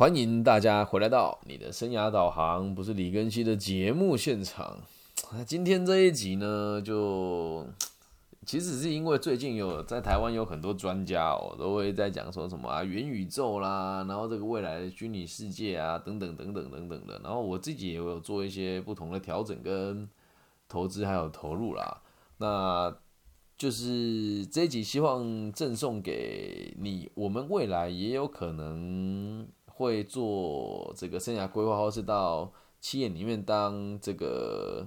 欢迎大家回来到你的生涯导航，不是李根熙的节目现场。那今天这一集呢，就其实是因为最近有在台湾有很多专家哦，都会在讲说什么啊元宇宙啦，然后这个未来的虚拟世界啊，等等等等等等的。然后我自己也有做一些不同的调整跟投资还有投入啦。那就是这一集希望赠送给你，我们未来也有可能。会做这个生涯规划，或是到企业里面当这个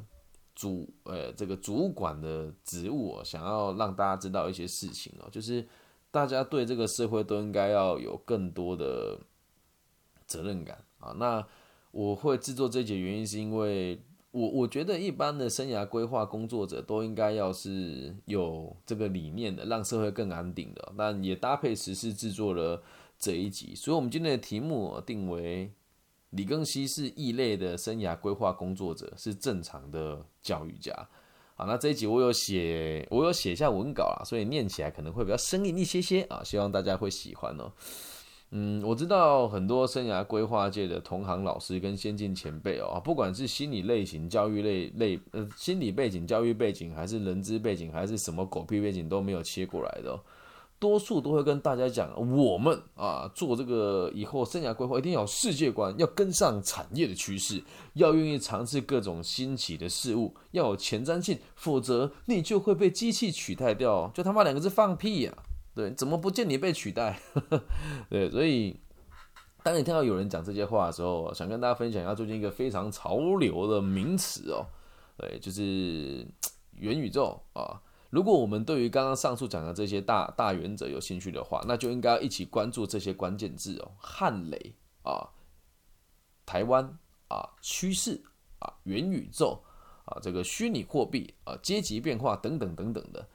主呃这个主管的职务，想要让大家知道一些事情哦，就是大家对这个社会都应该要有更多的责任感啊。那我会制作这节原因是因为我我觉得一般的生涯规划工作者都应该要是有这个理念的，让社会更安定的，但也搭配实施制作了。这一集，所以我们今天的题目定为李庚希是异类的生涯规划工作者，是正常的教育家。好，那这一集我有写，我有写下文稿啊，所以念起来可能会比较生硬一些些啊，希望大家会喜欢哦。嗯，我知道很多生涯规划界的同行老师跟先进前辈哦，不管是心理类型、教育类类呃心理背景、教育背景，还是人资背景，还是什么狗屁背景都没有切过来的。多数都会跟大家讲，我们啊做这个以后生涯规划一定要有世界观，要跟上产业的趋势，要愿意尝试各种新奇的事物，要有前瞻性，否则你就会被机器取代掉。就他妈两个字放屁呀！对，怎么不见你被取代？对，所以当你听到有人讲这些话的时候，想跟大家分享一下最近一个非常潮流的名词哦，对，就是元宇宙啊。如果我们对于刚刚上述讲的这些大大原则有兴趣的话，那就应该要一起关注这些关键字哦：汉雷啊、台湾啊、趋势啊、元宇宙啊、这个虚拟货币啊、阶级变化等等等等的。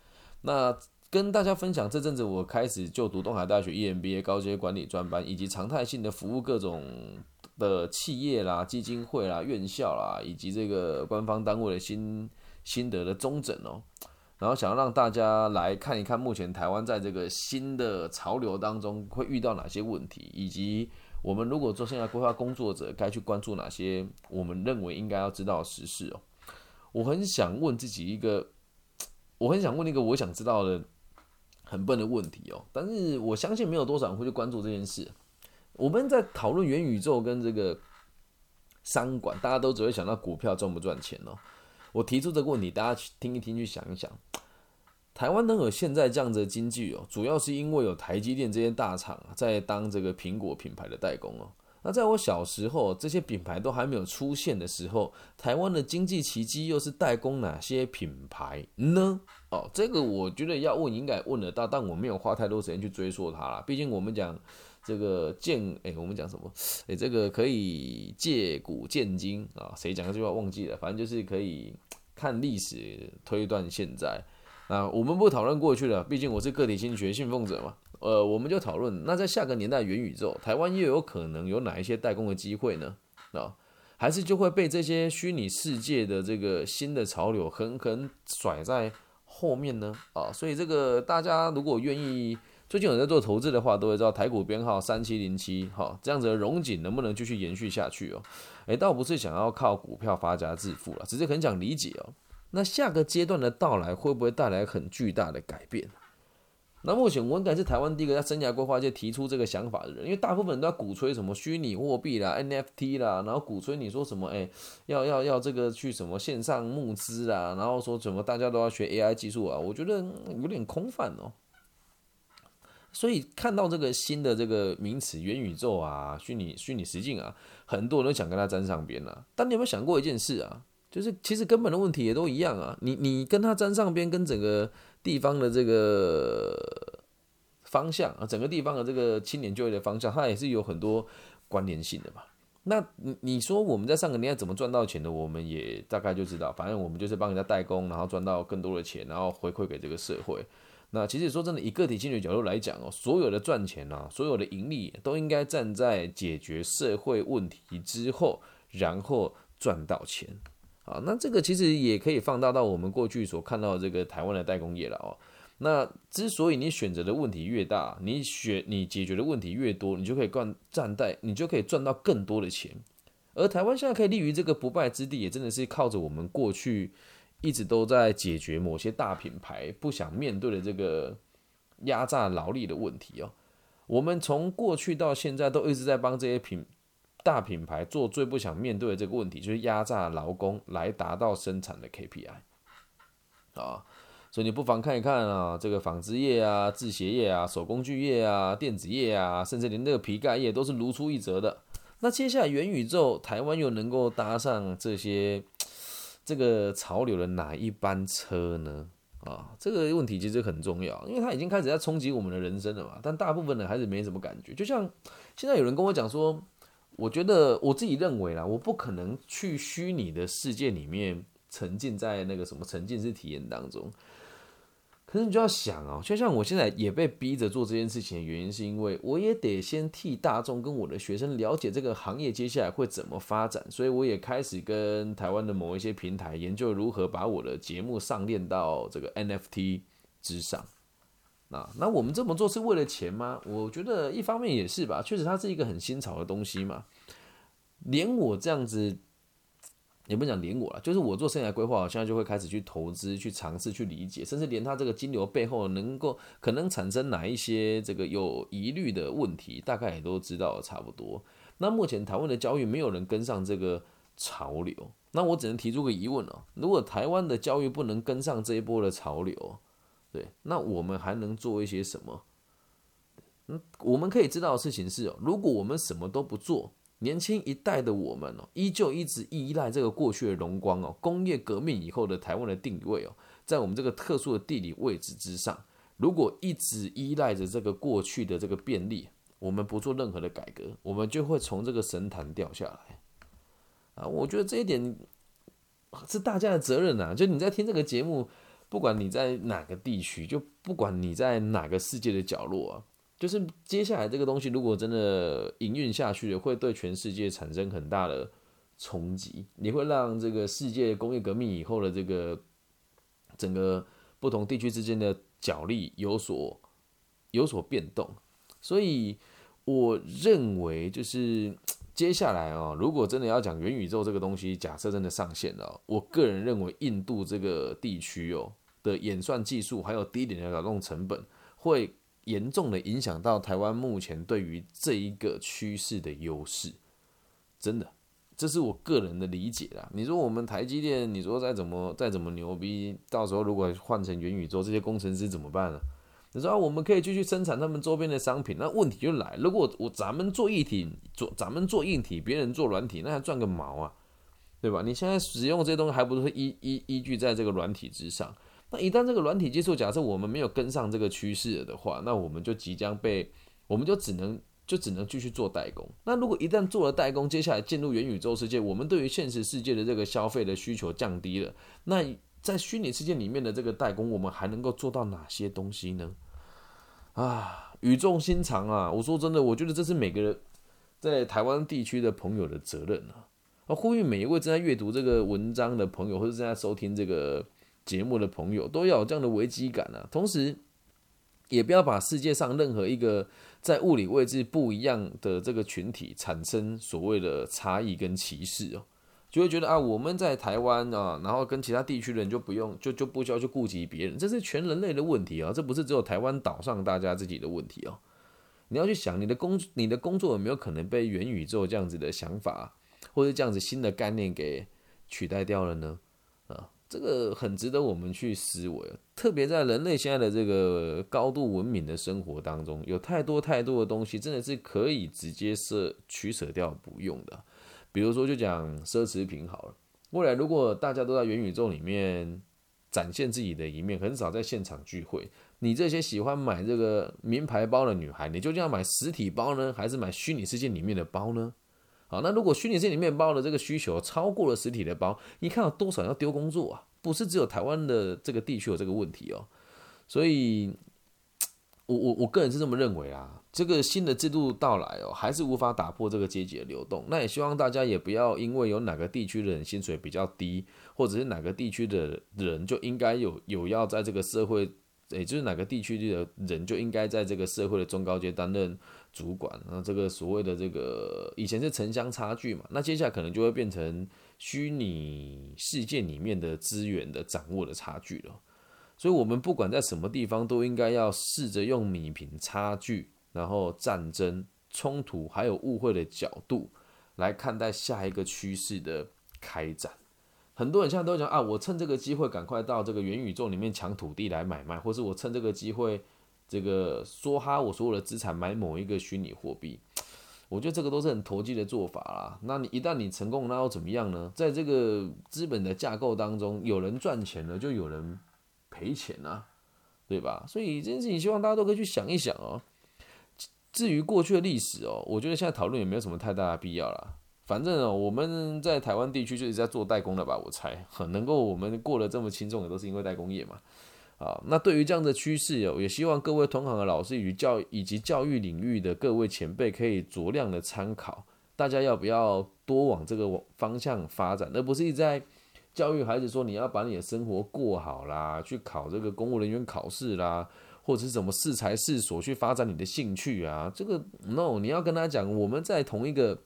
那跟大家分享，这阵子我开始就读东海大学 EMBA 高阶管理专班，以及常态性的服务各种的企业啦、基金会啦、院校啦，以及这个官方单位的心心得的中诊哦。然后想要让大家来看一看，目前台湾在这个新的潮流当中会遇到哪些问题，以及我们如果做现在规划工作者该去关注哪些我们认为应该要知道的实事哦。我很想问自己一个，我很想问一个我想知道的很笨的问题哦，但是我相信没有多少人会去关注这件事。我们在讨论元宇宙跟这个商管，大家都只会想到股票赚不赚钱哦。我提出这个问题，大家去听一听，去想一想。台湾能有现在这样子的经济哦，主要是因为有台积电这些大厂在当这个苹果品牌的代工哦。那在我小时候，这些品牌都还没有出现的时候，台湾的经济奇迹又是代工哪些品牌呢？哦，这个我觉得要问应该问得到，但我没有花太多时间去追溯它了。毕竟我们讲。这个见哎，我们讲什么？哎，这个可以借古见今啊。谁讲这句话忘记了？反正就是可以看历史推断现在。那我们不讨论过去了，毕竟我是个体心理学信奉者嘛。呃，我们就讨论，那在下个年代元宇宙，台湾又有可能有哪一些代工的机会呢？啊，还是就会被这些虚拟世界的这个新的潮流狠狠甩在后面呢？啊，所以这个大家如果愿意。最近有在做投资的话，都会知道台股编号三七零七，哈，这样子的融景能不能继续延续下去哦？诶，倒不是想要靠股票发家致富了，只是很想理解哦。那下个阶段的到来会不会带来很巨大的改变？那目前我应该是台湾第一个在生涯规划界提出这个想法的人，因为大部分人都要鼓吹什么虚拟货币啦、NFT 啦，然后鼓吹你说什么，诶，要要要这个去什么线上募资啦，然后说什么大家都要学 AI 技术啊，我觉得有点空泛哦。所以看到这个新的这个名词元宇宙啊，虚拟虚拟实境啊，很多人都想跟他沾上边啊。但你有没有想过一件事啊？就是其实根本的问题也都一样啊。你你跟他沾上边，跟整个地方的这个方向啊，整个地方的这个青年就业的方向，它也是有很多关联性的嘛。那你你说我们在上个年代怎么赚到钱的？我们也大概就知道，反正我们就是帮人家代工，然后赚到更多的钱，然后回馈给这个社会。那其实说真的，以个体经理角度来讲哦，所有的赚钱啊，所有的盈利都应该站在解决社会问题之后，然后赚到钱啊。那这个其实也可以放大到我们过去所看到的这个台湾的代工业了哦。那之所以你选择的问题越大，你选你解决的问题越多，你就可以赚赚带，你就可以赚到更多的钱。而台湾现在可以立于这个不败之地，也真的是靠着我们过去一直都在解决某些大品牌不想面对的这个压榨劳力的问题哦。我们从过去到现在都一直在帮这些品大品牌做最不想面对的这个问题，就是压榨劳工来达到生产的 KPI 啊。所以你不妨看一看啊，这个纺织业啊、制鞋业啊、手工具业啊、电子业啊，甚至连那个皮盖业都是如出一辙的。那接下来元宇宙，台湾又能够搭上这些这个潮流的哪一班车呢？啊，这个问题其实很重要，因为它已经开始在冲击我们的人生了嘛。但大部分人还是没什么感觉。就像现在有人跟我讲说，我觉得我自己认为啦，我不可能去虚拟的世界里面沉浸在那个什么沉浸式体验当中。可是你就要想哦，就像我现在也被逼着做这件事情的原因，是因为我也得先替大众跟我的学生了解这个行业接下来会怎么发展，所以我也开始跟台湾的某一些平台研究如何把我的节目上链到这个 NFT 之上。那那我们这么做是为了钱吗？我觉得一方面也是吧，确实它是一个很新潮的东西嘛，连我这样子。也不讲连我了，就是我做生涯规划，我现在就会开始去投资、去尝试、去理解，甚至连它这个金流背后能够可能产生哪一些这个有疑虑的问题，大概也都知道差不多。那目前台湾的教育没有人跟上这个潮流，那我只能提出个疑问哦：如果台湾的教育不能跟上这一波的潮流，对，那我们还能做一些什么？嗯，我们可以知道的事情是，如果我们什么都不做。年轻一代的我们哦，依旧一直依赖这个过去的荣光哦。工业革命以后的台湾的定位哦，在我们这个特殊的地理位置之上，如果一直依赖着这个过去的这个便利，我们不做任何的改革，我们就会从这个神坛掉下来啊！我觉得这一点是大家的责任呐。就你在听这个节目，不管你在哪个地区，就不管你在哪个世界的角落。就是接下来这个东西，如果真的营运下去了，会对全世界产生很大的冲击。你会让这个世界工业革命以后的这个整个不同地区之间的角力有所有所变动。所以我认为，就是接下来啊，如果真的要讲元宇宙这个东西，假设真的上线了，我个人认为印度这个地区哦的演算技术还有低点的劳动成本会。严重的影响到台湾目前对于这一个趋势的优势，真的，这是我个人的理解啦。你说我们台积电，你说再怎么再怎么牛逼，到时候如果换成元宇宙，这些工程师怎么办呢？你说我们可以继续生产他们周边的商品，那问题就来，如果我咱们做一体，做咱们做硬体，别人做软体，那还赚个毛啊，对吧？你现在使用这些东西，还不是依依依据在这个软体之上？那一旦这个软体技术，假设我们没有跟上这个趋势的话，那我们就即将被，我们就只能就只能继续做代工。那如果一旦做了代工，接下来进入元宇宙世界，我们对于现实世界的这个消费的需求降低了，那在虚拟世界里面的这个代工，我们还能够做到哪些东西呢？啊，语重心长啊！我说真的，我觉得这是每个人在台湾地区的朋友的责任啊！啊，呼吁每一位正在阅读这个文章的朋友，或者正在收听这个。节目的朋友都要有这样的危机感啊，同时也不要把世界上任何一个在物理位置不一样的这个群体产生所谓的差异跟歧视哦，就会觉得啊，我们在台湾啊，然后跟其他地区的人就不用就就不需要去顾及别人，这是全人类的问题啊，这不是只有台湾岛上大家自己的问题哦。你要去想你的工你的工作有没有可能被元宇宙这样子的想法或者这样子新的概念给取代掉了呢？啊？这个很值得我们去思维，特别在人类现在的这个高度文明的生活当中，有太多太多的东西真的是可以直接舍取舍掉不用的。比如说，就讲奢侈品好了。未来如果大家都在元宇宙里面展现自己的一面，很少在现场聚会，你这些喜欢买这个名牌包的女孩，你究竟要买实体包呢，还是买虚拟世界里面的包呢？好，那如果虚拟世界里面包的这个需求超过了实体的包，你看有多少要丢工作啊？不是只有台湾的这个地区有这个问题哦，所以，我我我个人是这么认为啊。这个新的制度到来哦，还是无法打破这个阶级的流动。那也希望大家也不要因为有哪个地区的人薪水比较低，或者是哪个地区的人就应该有有要在这个社会也就是哪个地区的人就应该在这个社会的中高阶担任主管，那这个所谓的这个以前是城乡差距嘛，那接下来可能就会变成虚拟世界里面的资源的掌握的差距了。所以，我们不管在什么地方，都应该要试着用米平差距，然后战争、冲突还有误会的角度来看待下一个趋势的开展。很多人现在都讲啊，我趁这个机会赶快到这个元宇宙里面抢土地来买卖，或是我趁这个机会这个梭哈我所有的资产买某一个虚拟货币。我觉得这个都是很投机的做法啦。那你一旦你成功，那又怎么样呢？在这个资本的架构当中，有人赚钱了，就有人。赔钱啊，对吧？所以这件事情，希望大家都可以去想一想哦。至于过去的历史哦，我觉得现在讨论也没有什么太大的必要啦。反正哦，我们在台湾地区就是在做代工的吧，我猜，能够我们过得这么轻松，也都是因为代工业嘛。啊，那对于这样的趋势哦，也希望各位同行的老师与教以及教育领域的各位前辈可以酌量的参考，大家要不要多往这个方向发展，而不是一直在。教育孩子说：“你要把你的生活过好啦，去考这个公务人员考试啦，或者是什么适才适所去发展你的兴趣啊。”这个 no，你要跟他讲，我们在同一个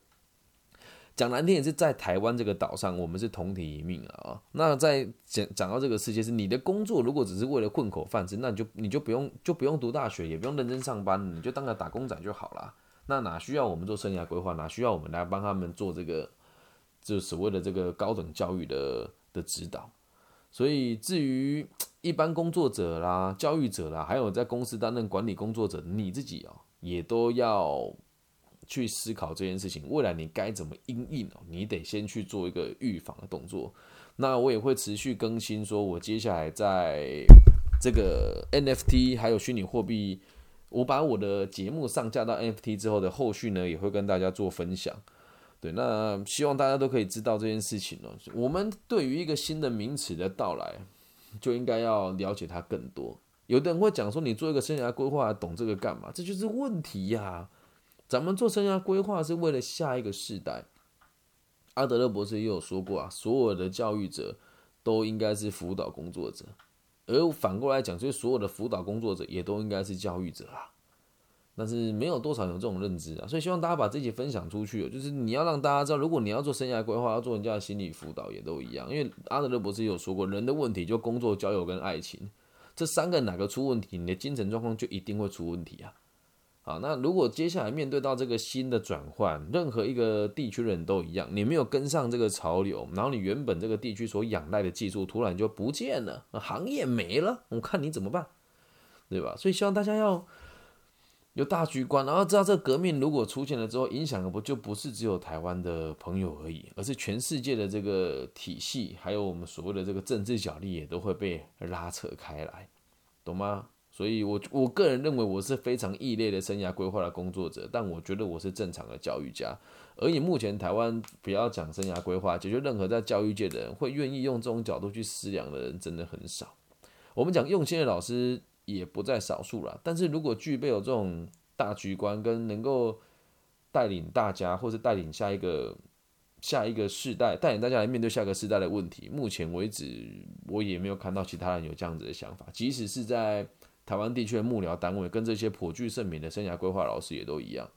讲难听也是在台湾这个岛上，我们是同体一命啊。那在讲讲到这个世界是你的工作，如果只是为了混口饭吃，那你就你就不用就不用读大学，也不用认真上班，你就当个打工仔就好了。那哪需要我们做生涯规划？哪需要我们来帮他们做这个，就所谓的这个高等教育的？的指导，所以至于一般工作者啦、教育者啦，还有在公司担任管理工作者，你自己哦，也都要去思考这件事情。未来你该怎么应应哦？你得先去做一个预防的动作。那我也会持续更新，说我接下来在这个 NFT 还有虚拟货币，我把我的节目上架到 NFT 之后的后续呢，也会跟大家做分享。对，那希望大家都可以知道这件事情哦。我们对于一个新的名词的到来，就应该要了解它更多。有的人会讲说，你做一个生涯规划，懂这个干嘛？这就是问题呀。咱们做生涯规划是为了下一个世代。阿德勒博士也有说过啊，所有的教育者都应该是辅导工作者，而反过来讲，就是所有的辅导工作者也都应该是教育者啊。但是没有多少有这种认知啊，所以希望大家把这些分享出去。就是你要让大家知道，如果你要做生涯规划，要做人家的心理辅导，也都一样。因为阿德勒博士也有说过，人的问题就工作、交友跟爱情这三个哪个出问题，你的精神状况就一定会出问题啊。啊，那如果接下来面对到这个新的转换，任何一个地区的人都一样，你没有跟上这个潮流，然后你原本这个地区所仰赖的技术突然就不见了，行业没了，我看你怎么办，对吧？所以希望大家要。有大局观，然后知道这个革命如果出现了之后，影响的不就不是只有台湾的朋友而已，而是全世界的这个体系，还有我们所谓的这个政治角力也都会被拉扯开来，懂吗？所以，我我个人认为我是非常异类的生涯规划的工作者，但我觉得我是正常的教育家。而以目前台湾不要讲生涯规划，解决任何在教育界的人会愿意用这种角度去思量的人真的很少。我们讲用心的老师。也不在少数了，但是如果具备有这种大局观跟能够带领大家，或是带领下一个下一个世代，带领大家来面对下个世代的问题，目前为止我也没有看到其他人有这样子的想法。即使是在台湾地区的幕僚单位，跟这些颇具盛名的生涯规划老师也都一样。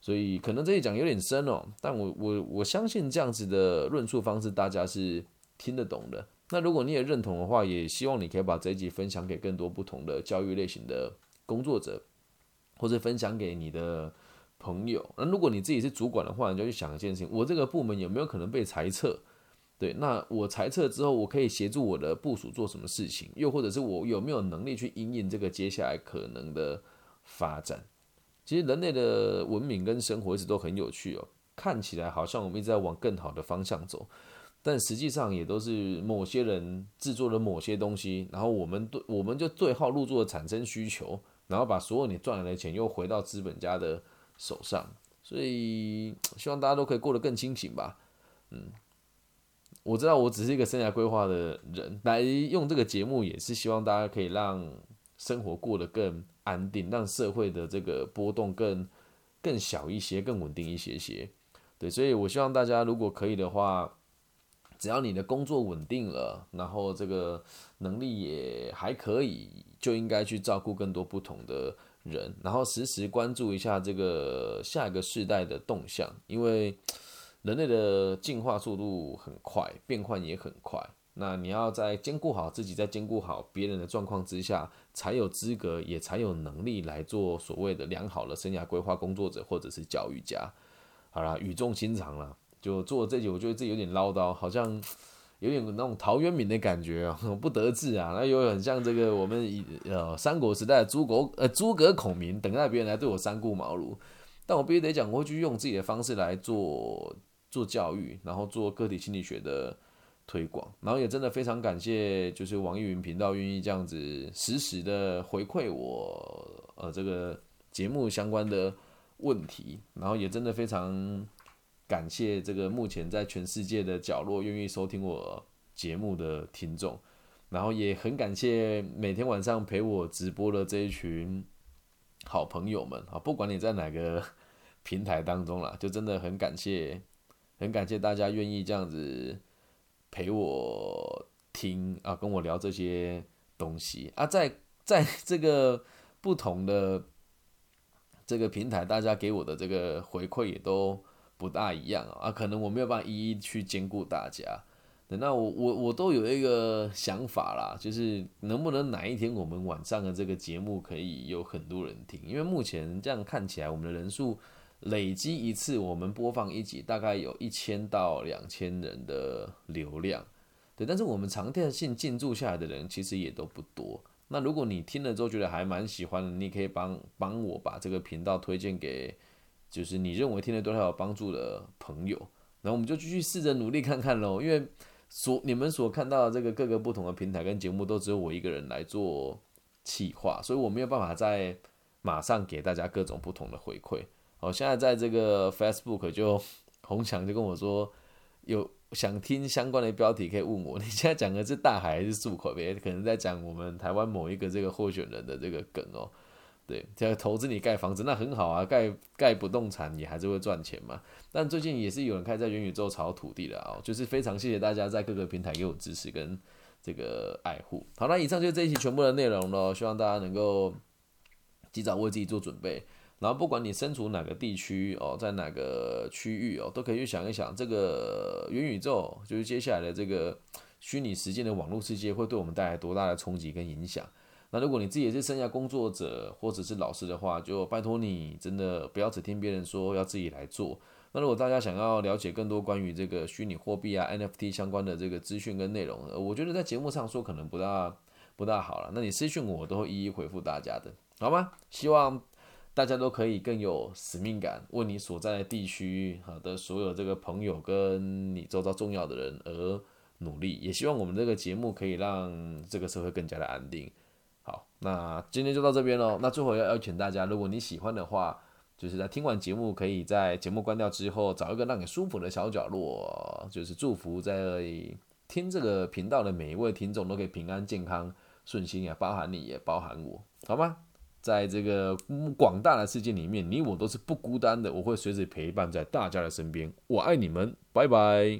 所以可能这一讲有点深哦，但我我我相信这样子的论述方式，大家是听得懂的。那如果你也认同的话，也希望你可以把这一集分享给更多不同的教育类型的工作者，或者分享给你的朋友。那如果你自己是主管的话，你就去想一件事情：我这个部门有没有可能被裁撤？对，那我裁撤之后，我可以协助我的部署做什么事情？又或者是我有没有能力去应应这个接下来可能的发展？其实人类的文明跟生活一直都很有趣哦，看起来好像我们一直在往更好的方向走。但实际上也都是某些人制作了某些东西，然后我们对我们就对号入座的产生需求，然后把所有你赚来的钱又回到资本家的手上，所以希望大家都可以过得更清醒吧。嗯，我知道我只是一个生涯规划的人，来用这个节目也是希望大家可以让生活过得更安定，让社会的这个波动更更小一些，更稳定一些些。对，所以我希望大家如果可以的话。只要你的工作稳定了，然后这个能力也还可以，就应该去照顾更多不同的人，然后时时关注一下这个下一个世代的动向，因为人类的进化速度很快，变换也很快。那你要在兼顾好自己，在兼顾好别人的状况之下，才有资格，也才有能力来做所谓的良好的生涯规划工作者或者是教育家。好啦，语重心长了。就做这集，我觉得自己有点唠叨，好像有点那种陶渊明的感觉啊，不得志啊，那又很像这个我们呃三国时代的诸葛呃诸葛孔明，等待别人来对我三顾茅庐。但我必须得讲，我会去用自己的方式来做做教育，然后做个体心理学的推广，然后也真的非常感谢，就是网易云频道愿意这样子实时的回馈我呃这个节目相关的问题，然后也真的非常。感谢这个目前在全世界的角落愿意收听我节目的听众，然后也很感谢每天晚上陪我直播的这一群好朋友们啊，不管你在哪个平台当中啦，就真的很感谢，很感谢大家愿意这样子陪我听啊，跟我聊这些东西啊，在在这个不同的这个平台，大家给我的这个回馈也都。不大一样啊，可能我没有办法一一去兼顾大家。等到我我我都有一个想法啦，就是能不能哪一天我们晚上的这个节目可以有很多人听？因为目前这样看起来，我们的人数累积一次我们播放一集，大概有一千到两千人的流量。对，但是我们常态性进驻下来的人其实也都不多。那如果你听了之后觉得还蛮喜欢，你可以帮帮我把这个频道推荐给。就是你认为听了多少有帮助的朋友，然后我们就继续试着努力看看喽。因为所你们所看到的这个各个不同的平台跟节目，都只有我一个人来做企划，所以我没有办法在马上给大家各种不同的回馈。哦，现在在这个 Facebook 就 红墙就跟我说，有想听相关的标题可以问我。你现在讲的是大海还是漱口？别可能在讲我们台湾某一个这个候选人的这个梗哦。对，要投资你盖房子，那很好啊，盖盖不动产也还是会赚钱嘛。但最近也是有人开在元宇宙炒土地了啊，就是非常谢谢大家在各个平台给我支持跟这个爱护。好了，以上就是这一期全部的内容了，希望大家能够及早为自己做准备。然后不管你身处哪个地区哦，在哪个区域哦，都可以去想一想，这个元宇宙就是接下来的这个虚拟实践的网络世界会对我们带来多大的冲击跟影响。那如果你自己也是生涯工作者或者是老师的话，就拜托你真的不要只听别人说，要自己来做。那如果大家想要了解更多关于这个虚拟货币啊 NFT 相关的这个资讯跟内容，我觉得在节目上说可能不大不大好了。那你私讯我，我都会一一回复大家的，好吗？希望大家都可以更有使命感，为你所在的地区好的所有这个朋友跟你周遭重要的人而努力。也希望我们这个节目可以让这个社会更加的安定。好，那今天就到这边喽。那最后要邀请大家，如果你喜欢的话，就是在听完节目，可以在节目关掉之后，找一个让你舒服的小角落，就是祝福在听这个频道的每一位听众都可以平安健康顺心啊，包含你也包含我，好吗？在这个广大的世界里面，你我都是不孤单的，我会随时陪伴在大家的身边。我爱你们，拜拜。